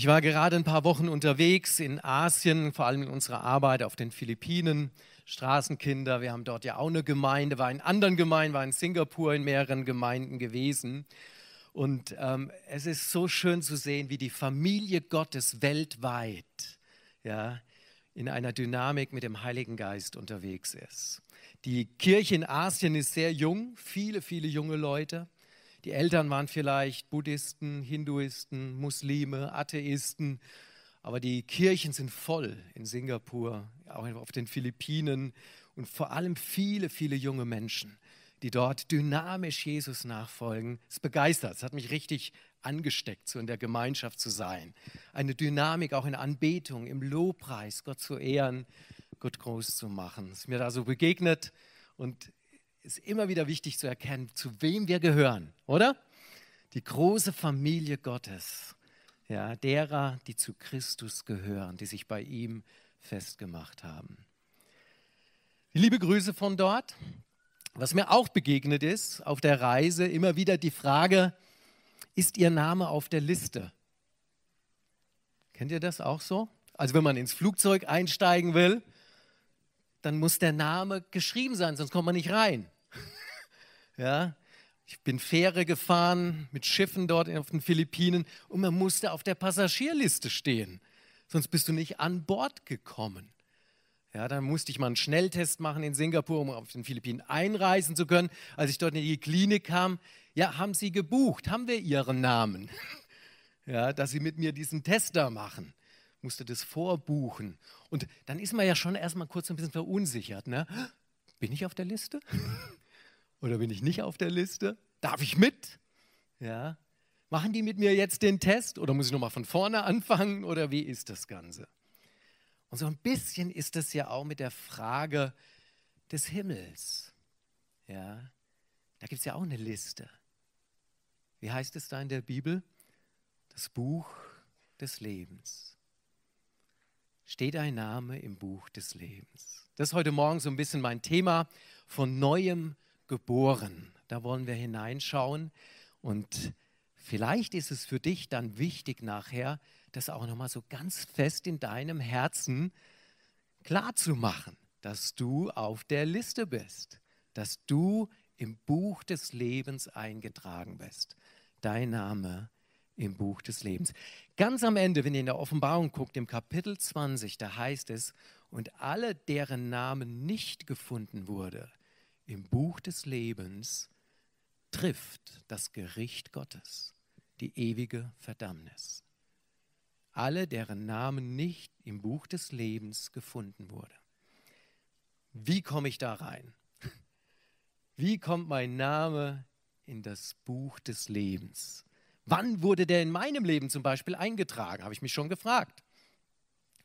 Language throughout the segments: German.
Ich war gerade ein paar Wochen unterwegs in Asien, vor allem in unserer Arbeit auf den Philippinen. Straßenkinder, wir haben dort ja auch eine Gemeinde, war in anderen Gemeinden, war in Singapur in mehreren Gemeinden gewesen. Und ähm, es ist so schön zu sehen, wie die Familie Gottes weltweit ja, in einer Dynamik mit dem Heiligen Geist unterwegs ist. Die Kirche in Asien ist sehr jung, viele, viele junge Leute. Die Eltern waren vielleicht Buddhisten, Hinduisten, Muslime, Atheisten, aber die Kirchen sind voll in Singapur, auch auf den Philippinen und vor allem viele, viele junge Menschen, die dort dynamisch Jesus nachfolgen. Es begeistert, es hat mich richtig angesteckt, so in der Gemeinschaft zu sein. Eine Dynamik auch in Anbetung, im Lobpreis, Gott zu ehren, Gott groß zu machen. Es ist mir da so begegnet und ist immer wieder wichtig zu erkennen, zu wem wir gehören, oder? Die große Familie Gottes, ja, derer, die zu Christus gehören, die sich bei ihm festgemacht haben. Liebe Grüße von dort. Was mir auch begegnet ist auf der Reise, immer wieder die Frage, ist Ihr Name auf der Liste? Kennt ihr das auch so? Also wenn man ins Flugzeug einsteigen will, dann muss der Name geschrieben sein, sonst kommt man nicht rein. ja, ich bin Fähre gefahren mit Schiffen dort auf den Philippinen und man musste auf der Passagierliste stehen, sonst bist du nicht an Bord gekommen. Ja, dann musste ich mal einen Schnelltest machen in Singapur, um auf den Philippinen einreisen zu können. Als ich dort in die Klinik kam, ja, haben Sie gebucht? Haben wir Ihren Namen? Ja, dass Sie mit mir diesen Test da machen musste das vorbuchen. Und dann ist man ja schon erstmal kurz ein bisschen verunsichert. Ne? Bin ich auf der Liste? Oder bin ich nicht auf der Liste? Darf ich mit? Ja. Machen die mit mir jetzt den Test oder muss ich nochmal von vorne anfangen oder wie ist das Ganze? Und so ein bisschen ist es ja auch mit der Frage des Himmels. Ja. Da gibt es ja auch eine Liste. Wie heißt es da in der Bibel? Das Buch des Lebens steht ein Name im Buch des Lebens. Das ist heute Morgen so ein bisschen mein Thema von neuem geboren. Da wollen wir hineinschauen und vielleicht ist es für dich dann wichtig nachher, das auch nochmal so ganz fest in deinem Herzen klar zu machen, dass du auf der Liste bist, dass du im Buch des Lebens eingetragen bist. Dein Name im Buch des Lebens. Ganz am Ende, wenn ihr in der Offenbarung guckt, im Kapitel 20, da heißt es, und alle, deren Namen nicht gefunden wurde im Buch des Lebens, trifft das Gericht Gottes, die ewige Verdammnis. Alle, deren Namen nicht im Buch des Lebens gefunden wurde. Wie komme ich da rein? Wie kommt mein Name in das Buch des Lebens? Wann wurde der in meinem Leben zum Beispiel eingetragen? Habe ich mich schon gefragt.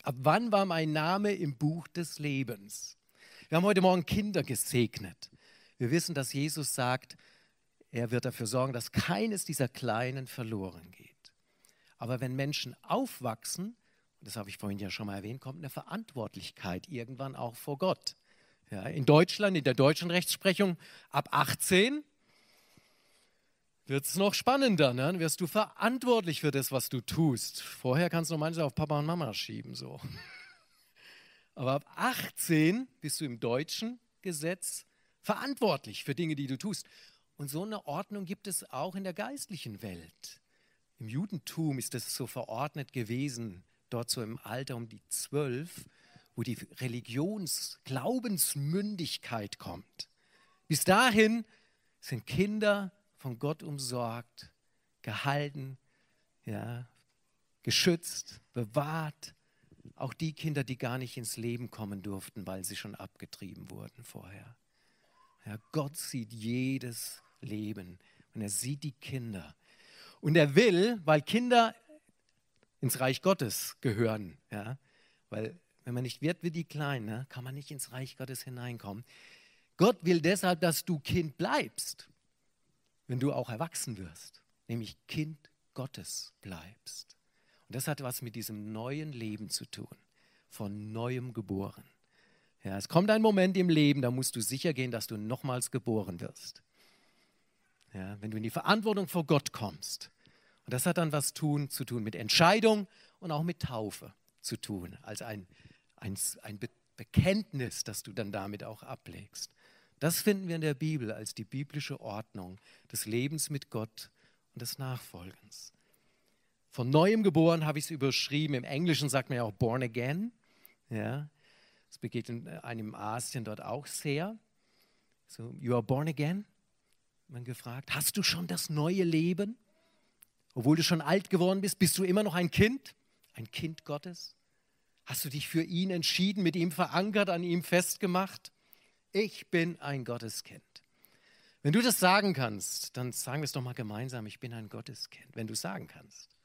Ab wann war mein Name im Buch des Lebens? Wir haben heute Morgen Kinder gesegnet. Wir wissen, dass Jesus sagt, er wird dafür sorgen, dass keines dieser Kleinen verloren geht. Aber wenn Menschen aufwachsen, das habe ich vorhin ja schon mal erwähnt, kommt eine Verantwortlichkeit irgendwann auch vor Gott. Ja, in Deutschland, in der deutschen Rechtsprechung ab 18 wird es noch spannender. Ne? Dann wirst du verantwortlich für das, was du tust. Vorher kannst du manchmal auf Papa und Mama schieben. So. Aber ab 18 bist du im deutschen Gesetz verantwortlich für Dinge, die du tust. Und so eine Ordnung gibt es auch in der geistlichen Welt. Im Judentum ist es so verordnet gewesen, dort so im Alter um die zwölf, wo die Religions-Glaubensmündigkeit kommt. Bis dahin sind Kinder von Gott umsorgt, gehalten, ja, geschützt, bewahrt. Auch die Kinder, die gar nicht ins Leben kommen durften, weil sie schon abgetrieben wurden vorher. Ja, Gott sieht jedes Leben und er sieht die Kinder. Und er will, weil Kinder ins Reich Gottes gehören, ja, weil wenn man nicht wird wie die Kleinen, ne, kann man nicht ins Reich Gottes hineinkommen. Gott will deshalb, dass du Kind bleibst wenn du auch erwachsen wirst, nämlich Kind Gottes bleibst. Und das hat was mit diesem neuen Leben zu tun, von neuem geboren. Ja, es kommt ein Moment im Leben, da musst du sicher gehen, dass du nochmals geboren wirst. Ja, wenn du in die Verantwortung vor Gott kommst Und das hat dann was tun, zu tun mit Entscheidung und auch mit Taufe zu tun, als ein, ein, ein Bekenntnis, das du dann damit auch ablegst. Das finden wir in der Bibel als die biblische Ordnung des Lebens mit Gott und des Nachfolgens. Von neuem geboren habe ich es überschrieben. Im Englischen sagt man ja auch born again. Ja, das begegnet einem im Asien dort auch sehr. So, you are born again. Man gefragt, hast du schon das neue Leben? Obwohl du schon alt geworden bist, bist du immer noch ein Kind, ein Kind Gottes? Hast du dich für ihn entschieden, mit ihm verankert, an ihm festgemacht? Ich bin ein Gotteskind. Wenn du das sagen kannst, dann sagen wir es doch mal gemeinsam, ich bin ein Gotteskind. Wenn du es sagen kannst.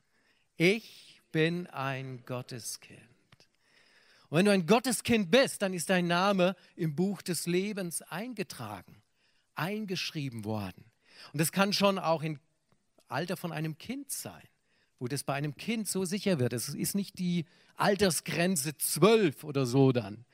Ich bin ein Gotteskind. Und wenn du ein Gotteskind bist, dann ist dein Name im Buch des Lebens eingetragen, eingeschrieben worden. Und das kann schon auch in Alter von einem Kind sein, wo das bei einem Kind so sicher wird. Es ist nicht die Altersgrenze zwölf oder so dann.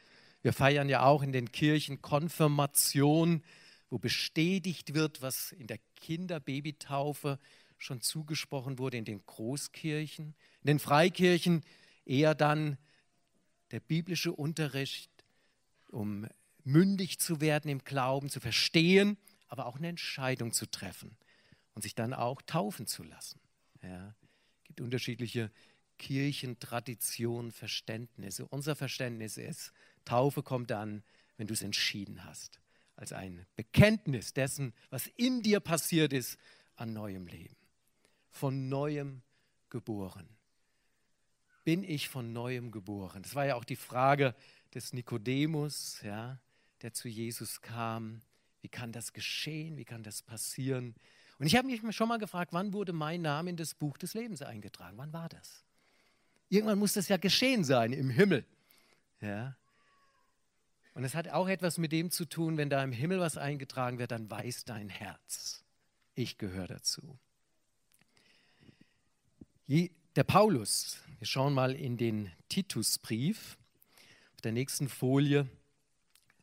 Wir feiern ja auch in den Kirchen Konfirmation, wo bestätigt wird, was in der Kinderbabytaufe schon zugesprochen wurde, in den Großkirchen. In den Freikirchen eher dann der biblische Unterricht, um mündig zu werden im Glauben, zu verstehen, aber auch eine Entscheidung zu treffen und sich dann auch taufen zu lassen. Ja, es gibt unterschiedliche Kirchentraditionen, Verständnisse. Unser Verständnis ist, Taufe kommt dann, wenn du es entschieden hast, als ein Bekenntnis dessen, was in dir passiert ist, an neuem Leben. Von neuem geboren. Bin ich von neuem geboren? Das war ja auch die Frage des Nikodemus, ja, der zu Jesus kam. Wie kann das geschehen? Wie kann das passieren? Und ich habe mich schon mal gefragt, wann wurde mein Name in das Buch des Lebens eingetragen? Wann war das? Irgendwann muss das ja geschehen sein im Himmel. Ja. Und es hat auch etwas mit dem zu tun, wenn da im Himmel was eingetragen wird, dann weiß dein Herz, ich gehöre dazu. Der Paulus, wir schauen mal in den Titusbrief, auf der nächsten Folie,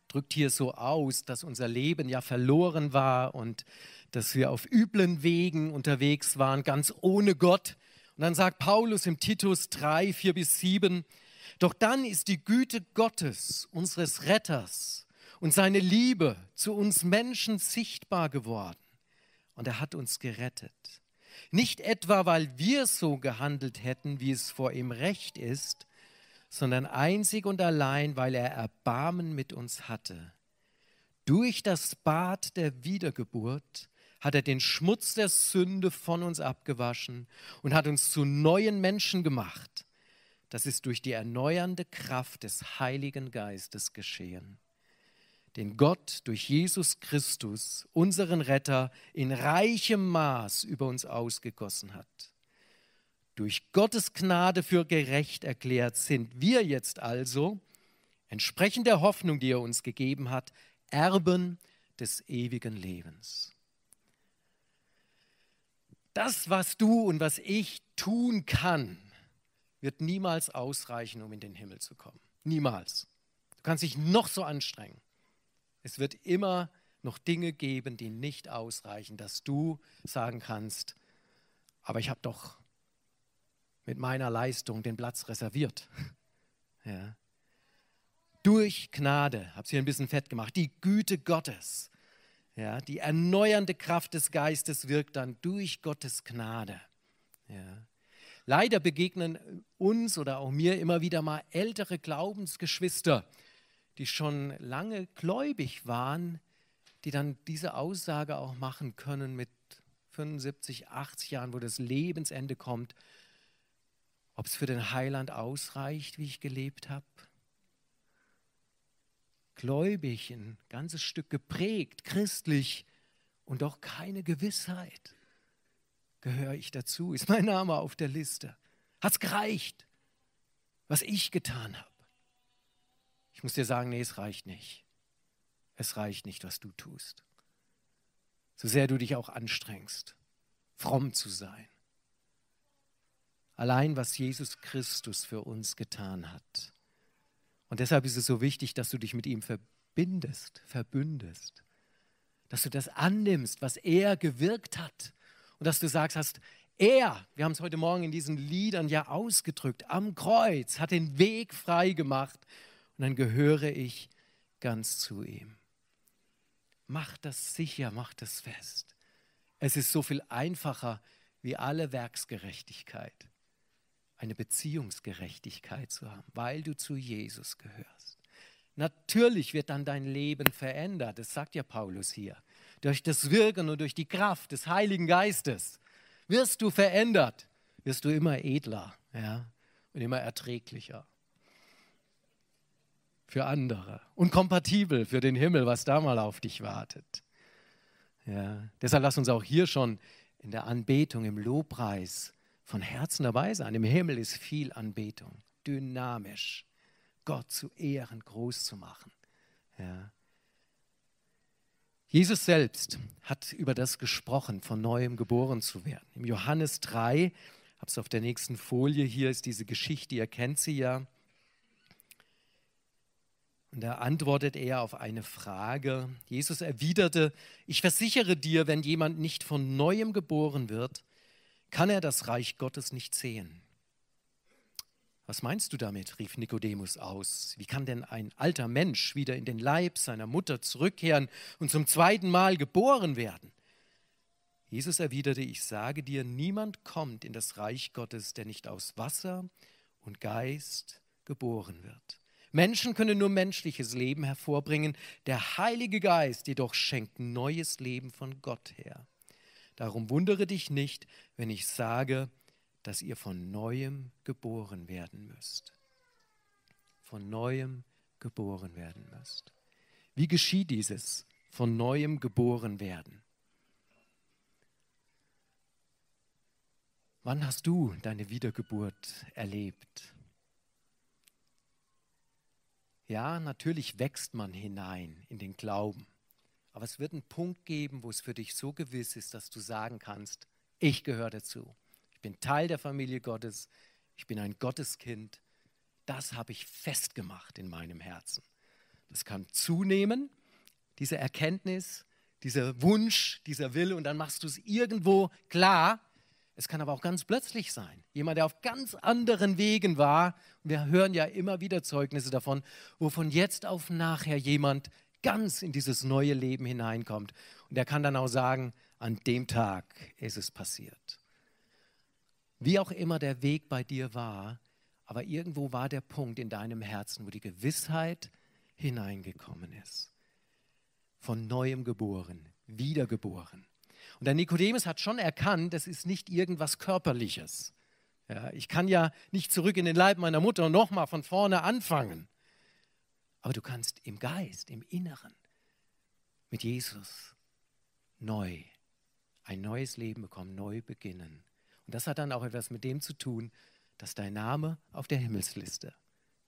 drückt hier so aus, dass unser Leben ja verloren war und dass wir auf üblen Wegen unterwegs waren, ganz ohne Gott. Und dann sagt Paulus im Titus 3, 4 bis 7, doch dann ist die Güte Gottes, unseres Retters, und seine Liebe zu uns Menschen sichtbar geworden. Und er hat uns gerettet. Nicht etwa, weil wir so gehandelt hätten, wie es vor ihm recht ist, sondern einzig und allein, weil er Erbarmen mit uns hatte. Durch das Bad der Wiedergeburt hat er den Schmutz der Sünde von uns abgewaschen und hat uns zu neuen Menschen gemacht. Das ist durch die erneuernde Kraft des Heiligen Geistes geschehen, den Gott durch Jesus Christus, unseren Retter, in reichem Maß über uns ausgegossen hat. Durch Gottes Gnade für gerecht erklärt sind wir jetzt also, entsprechend der Hoffnung, die er uns gegeben hat, Erben des ewigen Lebens das, was du und was ich tun kann, wird niemals ausreichen, um in den Himmel zu kommen. Niemals. Du kannst dich noch so anstrengen. Es wird immer noch Dinge geben, die nicht ausreichen, dass du sagen kannst, aber ich habe doch mit meiner Leistung den Platz reserviert. Ja. Durch Gnade, habe es hier ein bisschen fett gemacht, die Güte Gottes ja, die erneuernde Kraft des Geistes wirkt dann durch Gottes Gnade. Ja. Leider begegnen uns oder auch mir immer wieder mal ältere Glaubensgeschwister, die schon lange gläubig waren, die dann diese Aussage auch machen können mit 75, 80 Jahren, wo das Lebensende kommt, ob es für den Heiland ausreicht, wie ich gelebt habe gläubig, ein ganzes Stück geprägt, christlich und doch keine Gewissheit. Gehöre ich dazu? Ist mein Name auf der Liste? Hat es gereicht, was ich getan habe? Ich muss dir sagen, nee, es reicht nicht. Es reicht nicht, was du tust. So sehr du dich auch anstrengst, fromm zu sein. Allein was Jesus Christus für uns getan hat und deshalb ist es so wichtig, dass du dich mit ihm verbindest, verbündest. Dass du das annimmst, was er gewirkt hat. Und dass du sagst hast, Er, wir haben es heute Morgen in diesen Liedern ja ausgedrückt, am Kreuz hat den Weg frei gemacht und dann gehöre ich ganz zu ihm. Mach das sicher, mach das fest. Es ist so viel einfacher wie alle Werksgerechtigkeit, eine Beziehungsgerechtigkeit zu haben, weil du zu Jesus gehörst. Natürlich wird dann dein Leben verändert, das sagt ja Paulus hier, durch das Wirken und durch die Kraft des Heiligen Geistes wirst du verändert, wirst du immer edler ja, und immer erträglicher für andere und kompatibel für den Himmel, was da mal auf dich wartet. Ja, deshalb lass uns auch hier schon in der Anbetung, im Lobpreis von Herzen dabei sein. Im Himmel ist viel Anbetung, dynamisch, Gott zu ehren, groß zu machen. Ja. Jesus selbst hat über das gesprochen, von neuem geboren zu werden. Im Johannes 3, habe es auf der nächsten Folie, hier ist diese Geschichte, ihr kennt sie ja. Und da antwortet er auf eine Frage. Jesus erwiderte, ich versichere dir, wenn jemand nicht von neuem geboren wird, kann er das Reich Gottes nicht sehen. Was meinst du damit? rief Nikodemus aus. Wie kann denn ein alter Mensch wieder in den Leib seiner Mutter zurückkehren und zum zweiten Mal geboren werden? Jesus erwiderte, ich sage dir, niemand kommt in das Reich Gottes, der nicht aus Wasser und Geist geboren wird. Menschen können nur menschliches Leben hervorbringen, der Heilige Geist jedoch schenkt neues Leben von Gott her. Darum wundere dich nicht, wenn ich sage, dass ihr von neuem geboren werden müsst. Von neuem geboren werden müsst. Wie geschieht dieses von neuem geboren werden? Wann hast du deine Wiedergeburt erlebt? Ja, natürlich wächst man hinein in den Glauben. Aber es wird einen Punkt geben, wo es für dich so gewiss ist, dass du sagen kannst, ich gehöre dazu bin Teil der Familie Gottes, ich bin ein Gotteskind. Das habe ich festgemacht in meinem Herzen. Das kann zunehmen, diese Erkenntnis, dieser Wunsch, dieser Wille, und dann machst du es irgendwo klar. Es kann aber auch ganz plötzlich sein. Jemand, der auf ganz anderen Wegen war, wir hören ja immer wieder Zeugnisse davon, wo von jetzt auf nachher jemand ganz in dieses neue Leben hineinkommt. Und er kann dann auch sagen, an dem Tag ist es passiert. Wie auch immer der Weg bei dir war, aber irgendwo war der Punkt in deinem Herzen, wo die Gewissheit hineingekommen ist. Von neuem geboren, wiedergeboren. Und der Nikodemus hat schon erkannt, das ist nicht irgendwas Körperliches. Ja, ich kann ja nicht zurück in den Leib meiner Mutter und nochmal von vorne anfangen. Aber du kannst im Geist, im Inneren mit Jesus neu, ein neues Leben bekommen, neu beginnen. Und das hat dann auch etwas mit dem zu tun, dass dein Name auf der Himmelsliste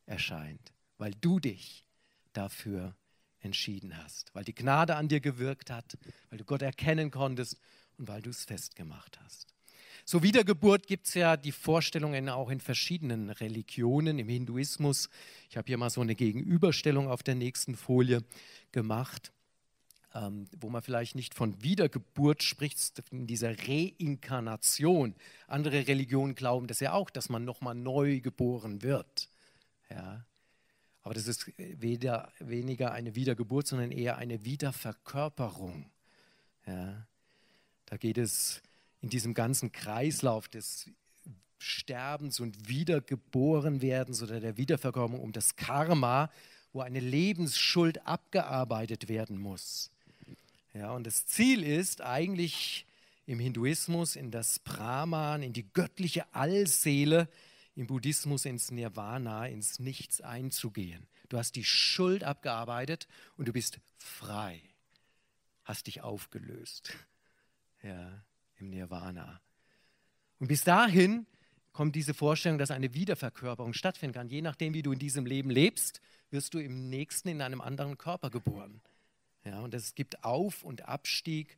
erscheint, weil du dich dafür entschieden hast, weil die Gnade an dir gewirkt hat, weil du Gott erkennen konntest und weil du es festgemacht hast. So Wiedergeburt gibt es ja die Vorstellungen auch in verschiedenen Religionen, im Hinduismus. Ich habe hier mal so eine Gegenüberstellung auf der nächsten Folie gemacht ähm, wo man vielleicht nicht von Wiedergeburt spricht, in dieser Reinkarnation. Andere Religionen glauben das ja auch, dass man nochmal neu geboren wird. Ja. Aber das ist weder, weniger eine Wiedergeburt, sondern eher eine Wiederverkörperung. Ja. Da geht es in diesem ganzen Kreislauf des Sterbens und Wiedergeborenwerdens oder der Wiederverkörperung um das Karma, wo eine Lebensschuld abgearbeitet werden muss. Ja, und das Ziel ist eigentlich im Hinduismus in das Brahman, in die göttliche Allseele, im Buddhismus ins Nirvana, ins Nichts einzugehen. Du hast die Schuld abgearbeitet und du bist frei, hast dich aufgelöst. Ja, im Nirvana. Und bis dahin kommt diese Vorstellung, dass eine Wiederverkörperung stattfinden kann. Je nachdem, wie du in diesem Leben lebst, wirst du im nächsten in einem anderen Körper geboren. Ja, und es gibt Auf- und Abstieg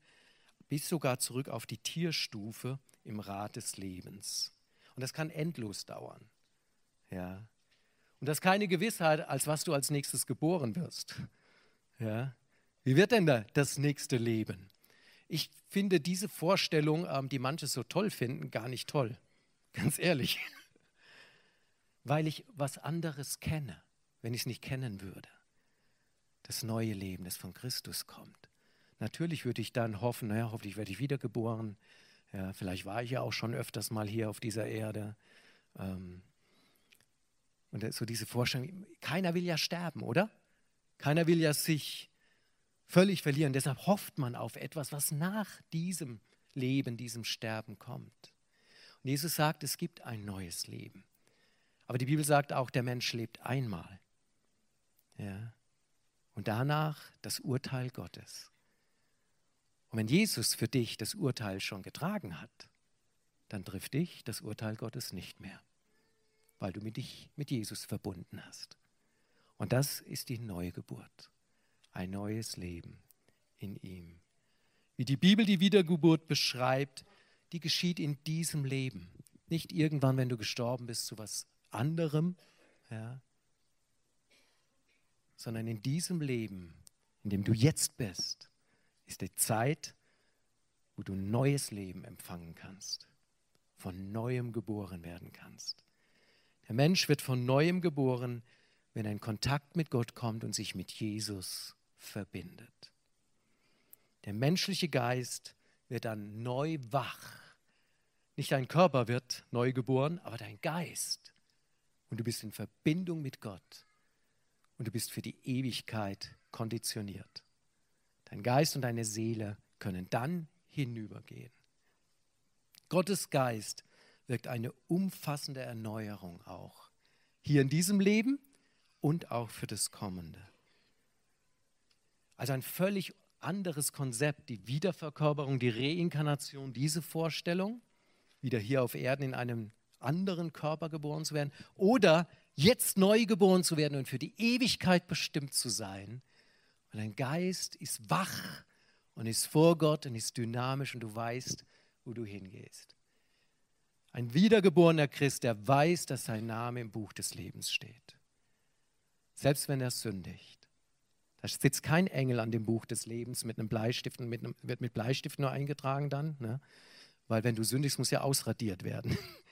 bis sogar zurück auf die Tierstufe im Rad des Lebens. Und das kann endlos dauern. Ja. Und das ist keine Gewissheit, als was du als nächstes geboren wirst. Ja. Wie wird denn da das nächste Leben? Ich finde diese Vorstellung, ähm, die manche so toll finden, gar nicht toll. Ganz ehrlich. Weil ich was anderes kenne, wenn ich es nicht kennen würde. Das neue Leben, das von Christus kommt. Natürlich würde ich dann hoffen, naja, hoffentlich werde ich wiedergeboren. Ja, vielleicht war ich ja auch schon öfters mal hier auf dieser Erde. Ähm, und so diese Vorstellung, keiner will ja sterben, oder? Keiner will ja sich völlig verlieren. Deshalb hofft man auf etwas, was nach diesem Leben, diesem Sterben kommt. Und Jesus sagt, es gibt ein neues Leben. Aber die Bibel sagt auch, der Mensch lebt einmal. Ja. Und danach das Urteil Gottes. Und wenn Jesus für dich das Urteil schon getragen hat, dann trifft dich das Urteil Gottes nicht mehr, weil du mit dich mit Jesus verbunden hast. Und das ist die Neugeburt ein neues Leben in ihm. Wie die Bibel die Wiedergeburt beschreibt, die geschieht in diesem Leben. Nicht irgendwann, wenn du gestorben bist, zu was anderem, ja, sondern in diesem Leben, in dem du jetzt bist, ist die Zeit, wo du ein neues Leben empfangen kannst, von neuem geboren werden kannst. Der Mensch wird von neuem geboren, wenn er in Kontakt mit Gott kommt und sich mit Jesus verbindet. Der menschliche Geist wird dann neu wach. Nicht dein Körper wird neu geboren, aber dein Geist. Und du bist in Verbindung mit Gott. Und du bist für die Ewigkeit konditioniert. Dein Geist und deine Seele können dann hinübergehen. Gottes Geist wirkt eine umfassende Erneuerung auch. Hier in diesem Leben und auch für das kommende. Also ein völlig anderes Konzept, die Wiederverkörperung, die Reinkarnation, diese Vorstellung, wieder hier auf Erden in einem anderen Körper geboren zu werden oder jetzt neu geboren zu werden und für die Ewigkeit bestimmt zu sein. Und dein Geist ist wach und ist vor Gott und ist dynamisch und du weißt, wo du hingehst. Ein wiedergeborener Christ, der weiß, dass sein Name im Buch des Lebens steht. Selbst wenn er sündigt. Da sitzt kein Engel an dem Buch des Lebens mit einem Bleistift mit einem, wird mit Bleistift nur eingetragen dann. Ne? Weil wenn du sündigst, muss ja ausradiert werden.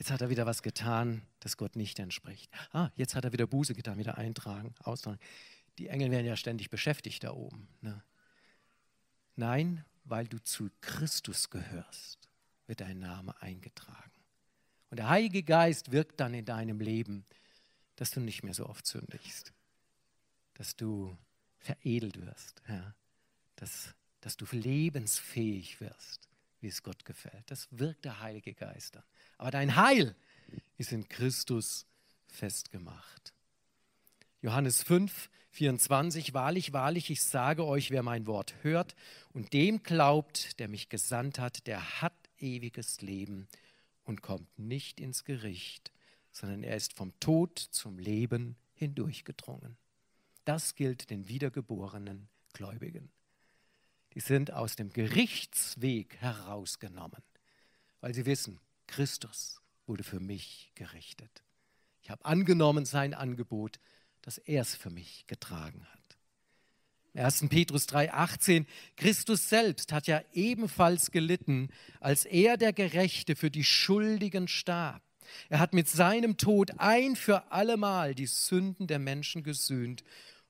Jetzt hat er wieder was getan, das Gott nicht entspricht. Ah, jetzt hat er wieder Buße getan, wieder eintragen, austragen. Die Engel werden ja ständig beschäftigt da oben. Ne? Nein, weil du zu Christus gehörst, wird dein Name eingetragen. Und der Heilige Geist wirkt dann in deinem Leben, dass du nicht mehr so oft sündigst dass du veredelt wirst, ja, dass, dass du lebensfähig wirst, wie es Gott gefällt. Das wirkt der Heilige Geist an. Aber dein Heil ist in Christus festgemacht. Johannes 5, 24, wahrlich, wahrlich, ich sage euch, wer mein Wort hört und dem glaubt, der mich gesandt hat, der hat ewiges Leben und kommt nicht ins Gericht, sondern er ist vom Tod zum Leben hindurchgedrungen. Das gilt den wiedergeborenen Gläubigen. Die sind aus dem Gerichtsweg herausgenommen, weil sie wissen, Christus wurde für mich gerichtet. Ich habe angenommen sein Angebot, dass er es für mich getragen hat. 1. Petrus 3:18 Christus selbst hat ja ebenfalls gelitten, als er der Gerechte für die Schuldigen starb. Er hat mit seinem Tod ein für allemal die Sünden der Menschen gesühnt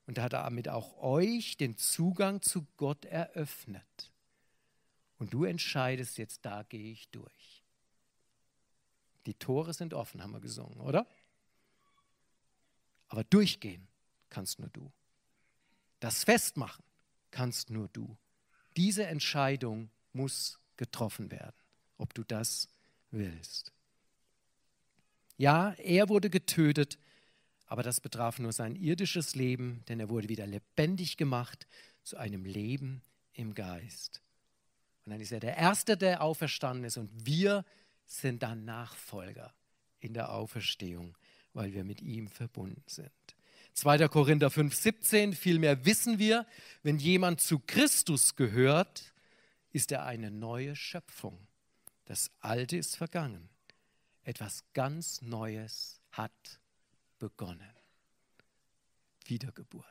und hat damit auch euch den Zugang zu Gott eröffnet. Und du entscheidest jetzt, da gehe ich durch. Die Tore sind offen, haben wir gesungen, oder? Aber durchgehen kannst nur du. Das Festmachen kannst nur du. Diese Entscheidung muss getroffen werden, ob du das willst. Ja, er wurde getötet, aber das betraf nur sein irdisches Leben, denn er wurde wieder lebendig gemacht zu einem Leben im Geist. Und dann ist er der Erste, der auferstanden ist und wir sind dann Nachfolger in der Auferstehung, weil wir mit ihm verbunden sind. 2. Korinther 5, 17, vielmehr wissen wir, wenn jemand zu Christus gehört, ist er eine neue Schöpfung. Das Alte ist vergangen. Etwas ganz Neues hat begonnen. Wiedergeburt,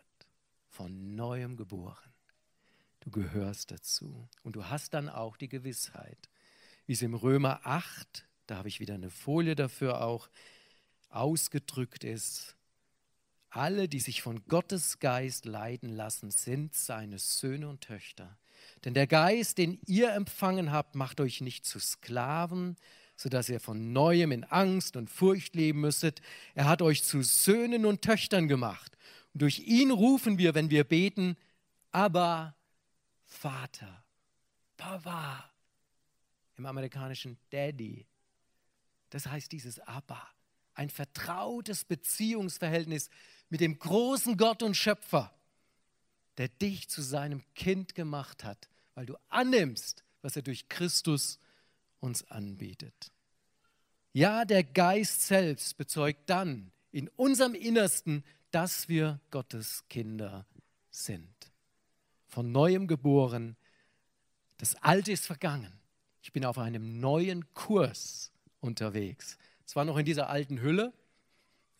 von neuem geboren. Du gehörst dazu. Und du hast dann auch die Gewissheit, wie es im Römer 8, da habe ich wieder eine Folie dafür auch, ausgedrückt ist. Alle, die sich von Gottes Geist leiten lassen, sind seine Söhne und Töchter. Denn der Geist, den ihr empfangen habt, macht euch nicht zu Sklaven, sodass ihr von neuem in Angst und Furcht leben müsstet. Er hat euch zu Söhnen und Töchtern gemacht. Und durch ihn rufen wir, wenn wir beten, aber Vater, Papa, im amerikanischen Daddy. Das heißt dieses Abba, ein vertrautes Beziehungsverhältnis mit dem großen Gott und Schöpfer, der dich zu seinem Kind gemacht hat, weil du annimmst, was er durch Christus uns anbietet. Ja, der Geist selbst bezeugt dann in unserem Innersten, dass wir Gottes Kinder sind. Von neuem geboren, das Alte ist vergangen. Ich bin auf einem neuen Kurs unterwegs. Zwar noch in dieser alten Hülle,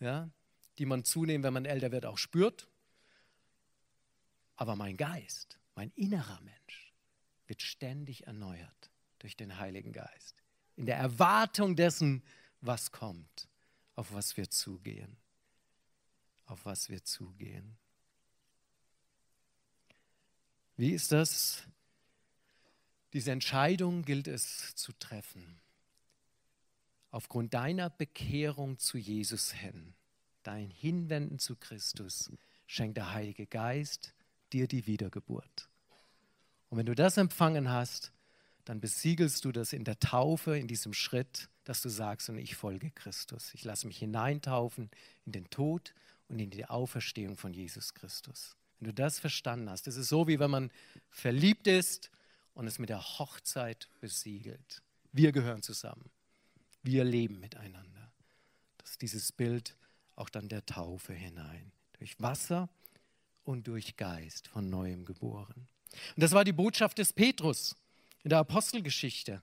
ja, die man zunehmend, wenn man älter wird, auch spürt, aber mein Geist, mein innerer Mensch wird ständig erneuert durch den Heiligen Geist. In der Erwartung dessen, was kommt, auf was wir zugehen. Auf was wir zugehen. Wie ist das? Diese Entscheidung gilt es zu treffen. Aufgrund deiner Bekehrung zu Jesus hin, dein Hinwenden zu Christus, schenkt der Heilige Geist dir die Wiedergeburt. Und wenn du das empfangen hast, dann besiegelst du das in der Taufe, in diesem Schritt, dass du sagst, und ich folge Christus. Ich lasse mich hineintaufen in den Tod und in die Auferstehung von Jesus Christus. Wenn du das verstanden hast, das ist so, wie wenn man verliebt ist und es mit der Hochzeit besiegelt. Wir gehören zusammen. Wir leben miteinander. Das ist dieses Bild auch dann der Taufe hinein. Durch Wasser und durch Geist von neuem geboren. Und das war die Botschaft des Petrus in der Apostelgeschichte.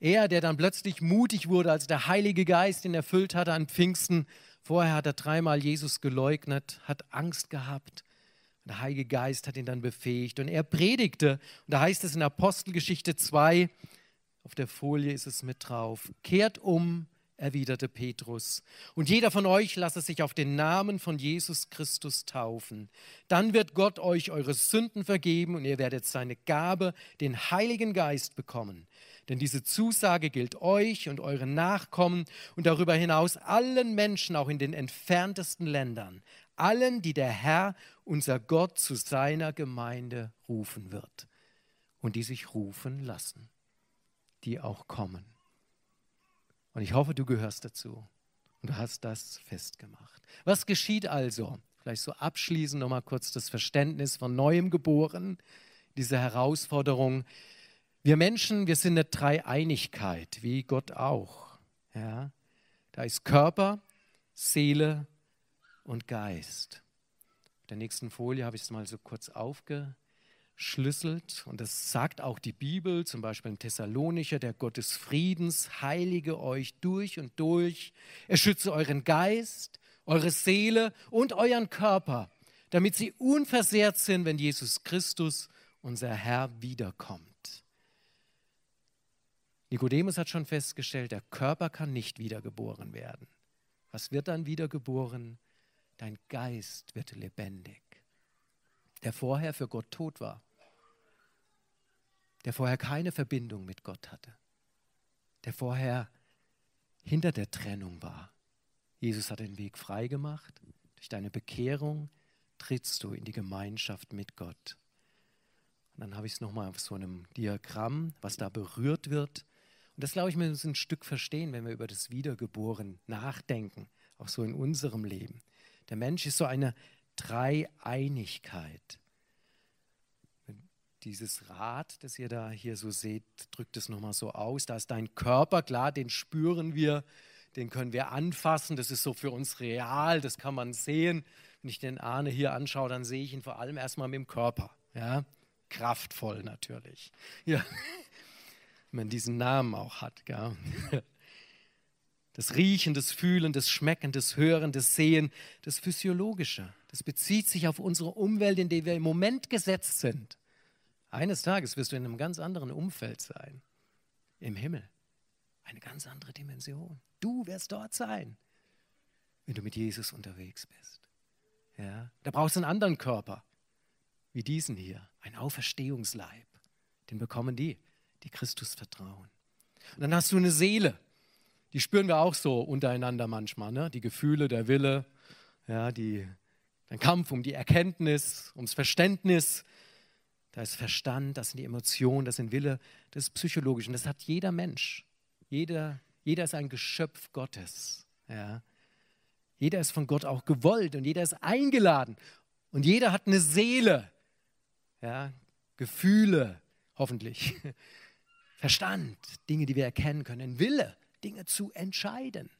Er, der dann plötzlich mutig wurde, als der Heilige Geist ihn erfüllt hatte an Pfingsten. Vorher hat er dreimal Jesus geleugnet, hat Angst gehabt. Der Heilige Geist hat ihn dann befähigt und er predigte. Und da heißt es in Apostelgeschichte 2, auf der Folie ist es mit drauf, kehrt um, erwiderte Petrus. Und jeder von euch lasse sich auf den Namen von Jesus Christus taufen. Dann wird Gott euch eure Sünden vergeben und ihr werdet seine Gabe, den Heiligen Geist, bekommen. Denn diese Zusage gilt euch und euren Nachkommen und darüber hinaus allen Menschen, auch in den entferntesten Ländern, allen, die der Herr, unser Gott, zu seiner Gemeinde rufen wird und die sich rufen lassen, die auch kommen. Und ich hoffe, du gehörst dazu und du hast das festgemacht. Was geschieht also? Vielleicht so abschließend nochmal kurz das Verständnis von neuem geboren, diese Herausforderung. Wir Menschen, wir sind eine Dreieinigkeit, wie Gott auch. Ja? Da ist Körper, Seele und Geist. Auf der nächsten Folie habe ich es mal so kurz aufge, schlüsselt, und das sagt auch die Bibel, zum Beispiel im Thessalonicher, der Gott des Friedens heilige euch durch und durch. Er schütze euren Geist, eure Seele und euren Körper, damit sie unversehrt sind, wenn Jesus Christus, unser Herr, wiederkommt. Nikodemus hat schon festgestellt, der Körper kann nicht wiedergeboren werden. Was wird dann wiedergeboren? Dein Geist wird lebendig, der vorher für Gott tot war der vorher keine Verbindung mit Gott hatte, der vorher hinter der Trennung war. Jesus hat den Weg frei gemacht. Durch deine Bekehrung trittst du in die Gemeinschaft mit Gott. Und dann habe ich es nochmal auf so einem Diagramm, was da berührt wird. Und das, glaube ich, müssen wir ein Stück verstehen, wenn wir über das Wiedergeboren nachdenken, auch so in unserem Leben. Der Mensch ist so eine Dreieinigkeit dieses Rad, das ihr da hier so seht, drückt es nochmal so aus. Da ist dein Körper, klar, den spüren wir, den können wir anfassen. Das ist so für uns real, das kann man sehen. Wenn ich den Arne hier anschaue, dann sehe ich ihn vor allem erstmal mit dem Körper. Ja? Kraftvoll natürlich. Ja. Wenn man diesen Namen auch hat. Gell? Das Riechen, das Fühlen, das Schmecken, das Hören, das Sehen, das Physiologische. Das bezieht sich auf unsere Umwelt, in der wir im Moment gesetzt sind Eines Tages wirst du in einem ganz anderen Umfeld sein. Im Himmel. Eine ganz andere Dimension. Du wirst dort sein, wenn du mit Jesus unterwegs bist. Ja? Da brauchst du einen anderen Körper, wie diesen hier. Ein Auferstehungsleib. Den bekommen die, die Christus vertrauen. Und dann hast du eine Seele. Die spüren wir auch so untereinander manchmal. Ne? Die Gefühle, der Wille, ja, die, der Kampf um die Erkenntnis, ums Verständnis. Da ist Verstand, das sind die Emotionen, das sind Wille, das ist psychologisch. Und das hat jeder Mensch. Jeder, jeder ist ein Geschöpf Gottes. Ja. Jeder ist von Gott auch gewollt und jeder ist eingeladen. Und jeder hat eine Seele. Ja. Gefühle, hoffentlich. Verstand, Dinge, die wir erkennen können. Wille, Dinge zu entscheiden.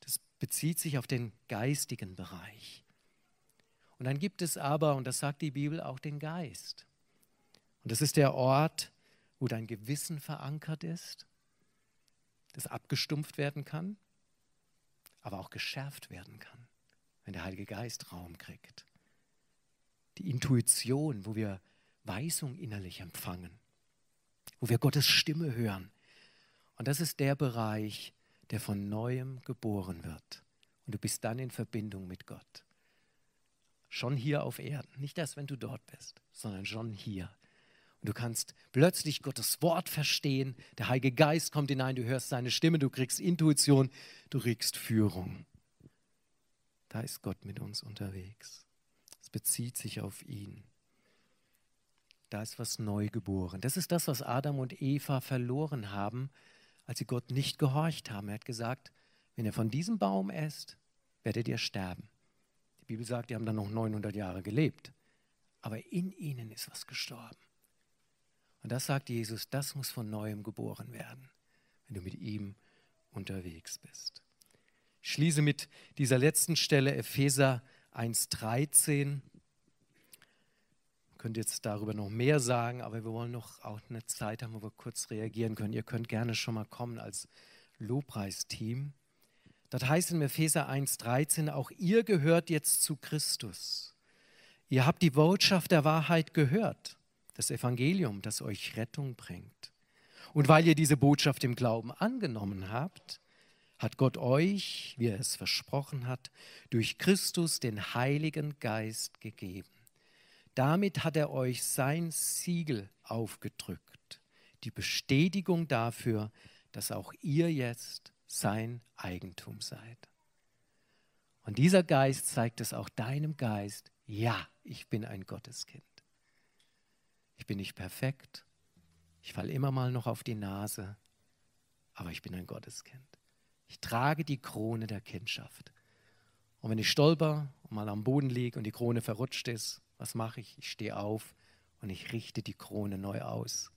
Das bezieht sich auf den geistigen Bereich. Und dann gibt es aber, und das sagt die Bibel, auch den Geist. Und das ist der Ort, wo dein Gewissen verankert ist, das abgestumpft werden kann, aber auch geschärft werden kann, wenn der Heilige Geist Raum kriegt. Die Intuition, wo wir Weisung innerlich empfangen, wo wir Gottes Stimme hören. Und das ist der Bereich, der von neuem geboren wird. Und du bist dann in Verbindung mit Gott. Schon hier auf Erden. Nicht erst, wenn du dort bist, sondern schon hier. Und du kannst plötzlich Gottes Wort verstehen. Der Heilige Geist kommt hinein, du hörst seine Stimme, du kriegst Intuition, du kriegst Führung. Da ist Gott mit uns unterwegs. Es bezieht sich auf ihn. Da ist was neu geboren. Das ist das, was Adam und Eva verloren haben, als sie Gott nicht gehorcht haben. Er hat gesagt, wenn ihr von diesem Baum esst, werdet ihr sterben. Die Bibel sagt, die haben dann noch 900 Jahre gelebt. Aber in ihnen ist was gestorben. Und das sagt Jesus, das muss von neuem geboren werden, wenn du mit ihm unterwegs bist. Ich schließe mit dieser letzten Stelle Epheser 1.13. Ich könnte jetzt darüber noch mehr sagen, aber wir wollen noch auch eine Zeit haben, wo wir kurz reagieren können. Ihr könnt gerne schon mal kommen als Lobpreisteam. Dort heißt in Epheser 1.13, auch ihr gehört jetzt zu Christus. Ihr habt die Botschaft der Wahrheit gehört das Evangelium, das euch Rettung bringt. Und weil ihr diese Botschaft im Glauben angenommen habt, hat Gott euch, wie er es versprochen hat, durch Christus den Heiligen Geist gegeben. Damit hat er euch sein Siegel aufgedrückt, die Bestätigung dafür, dass auch ihr jetzt sein Eigentum seid. Und dieser Geist zeigt es auch deinem Geist, ja, ich bin ein Gotteskind. Ich bin nicht perfekt. Ich falle immer mal noch auf die Nase. Aber ich bin ein Gotteskind. Ich trage die Krone der Kindschaft. Und wenn ich stolper und mal am Boden liege und die Krone verrutscht ist, was mache ich? Ich stehe auf und ich richte die Krone neu aus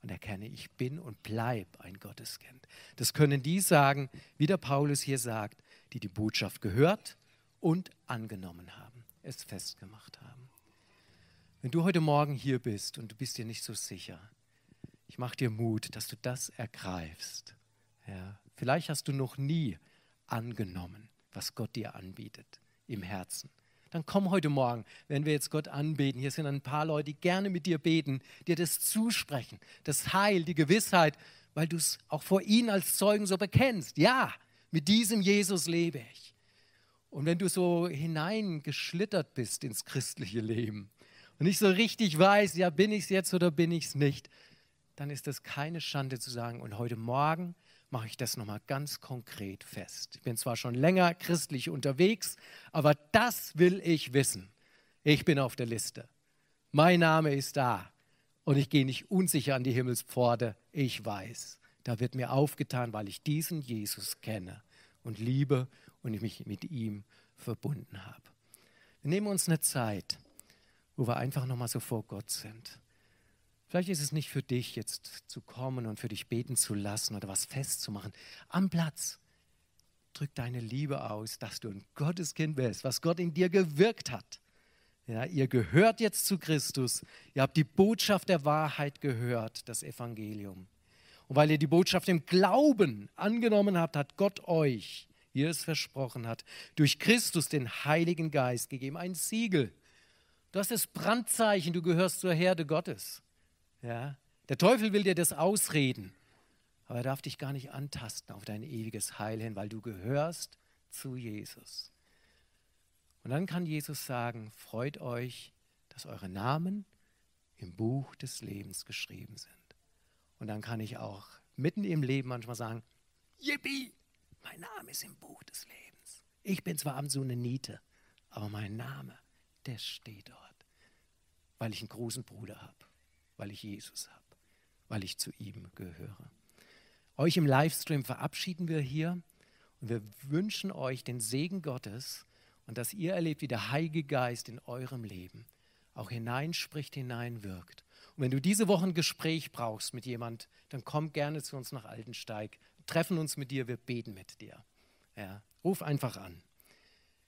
und erkenne, ich bin und bleibe ein Gotteskind. Das können die sagen, wie der Paulus hier sagt, die die Botschaft gehört und angenommen haben, es festgemacht haben. Wenn du heute Morgen hier bist und du bist dir nicht so sicher, ich mache dir Mut, dass du das ergreifst. Ja, vielleicht hast du noch nie angenommen, was Gott dir anbietet im Herzen. Dann komm heute Morgen, wenn wir jetzt Gott anbeten. Hier sind ein paar Leute, die gerne mit dir beten, dir das zusprechen, das Heil, die Gewissheit, weil du es auch vor ihnen als Zeugen so bekennst. Ja, mit diesem Jesus lebe ich. Und wenn du so hineingeschlittert bist ins christliche Leben, und ich so richtig weiß, ja, bin ich es jetzt oder bin ich es nicht, dann ist das keine Schande zu sagen, und heute Morgen mache ich das nochmal ganz konkret fest. Ich bin zwar schon länger christlich unterwegs, aber das will ich wissen. Ich bin auf der Liste. Mein Name ist da. Und ich gehe nicht unsicher an die Himmelspforte. Ich weiß, da wird mir aufgetan, weil ich diesen Jesus kenne und liebe und ich mich mit ihm verbunden habe. Wir nehmen uns eine Zeit wo wir einfach nochmal so vor Gott sind. Vielleicht ist es nicht für dich jetzt zu kommen und für dich beten zu lassen oder was festzumachen. Am Platz drück deine Liebe aus, dass du ein Gotteskind bist, was Gott in dir gewirkt hat. Ja, ihr gehört jetzt zu Christus. Ihr habt die Botschaft der Wahrheit gehört, das Evangelium. Und weil ihr die Botschaft im Glauben angenommen habt, hat Gott euch, wie er es versprochen hat, durch Christus den Heiligen Geist gegeben, ein Siegel Du hast das Brandzeichen, du gehörst zur Herde Gottes. Ja? Der Teufel will dir das ausreden, aber er darf dich gar nicht antasten auf dein ewiges Heil hin, weil du gehörst zu Jesus. Und dann kann Jesus sagen, freut euch, dass eure Namen im Buch des Lebens geschrieben sind. Und dann kann ich auch mitten im Leben manchmal sagen, Yippie, mein Name ist im Buch des Lebens. Ich bin zwar am so eine Niete, aber mein Name, der steht dort, weil ich einen großen Bruder habe, weil ich Jesus habe, weil ich zu ihm gehöre. Euch im Livestream verabschieden wir hier und wir wünschen euch den Segen Gottes und dass ihr erlebt, wie der Heilige Geist in eurem Leben auch hineinspricht, hineinwirkt. Und wenn du diese Woche ein Gespräch brauchst mit jemand, dann komm gerne zu uns nach Altensteig, treffen uns mit dir, wir beten mit dir. Ja, ruf einfach an.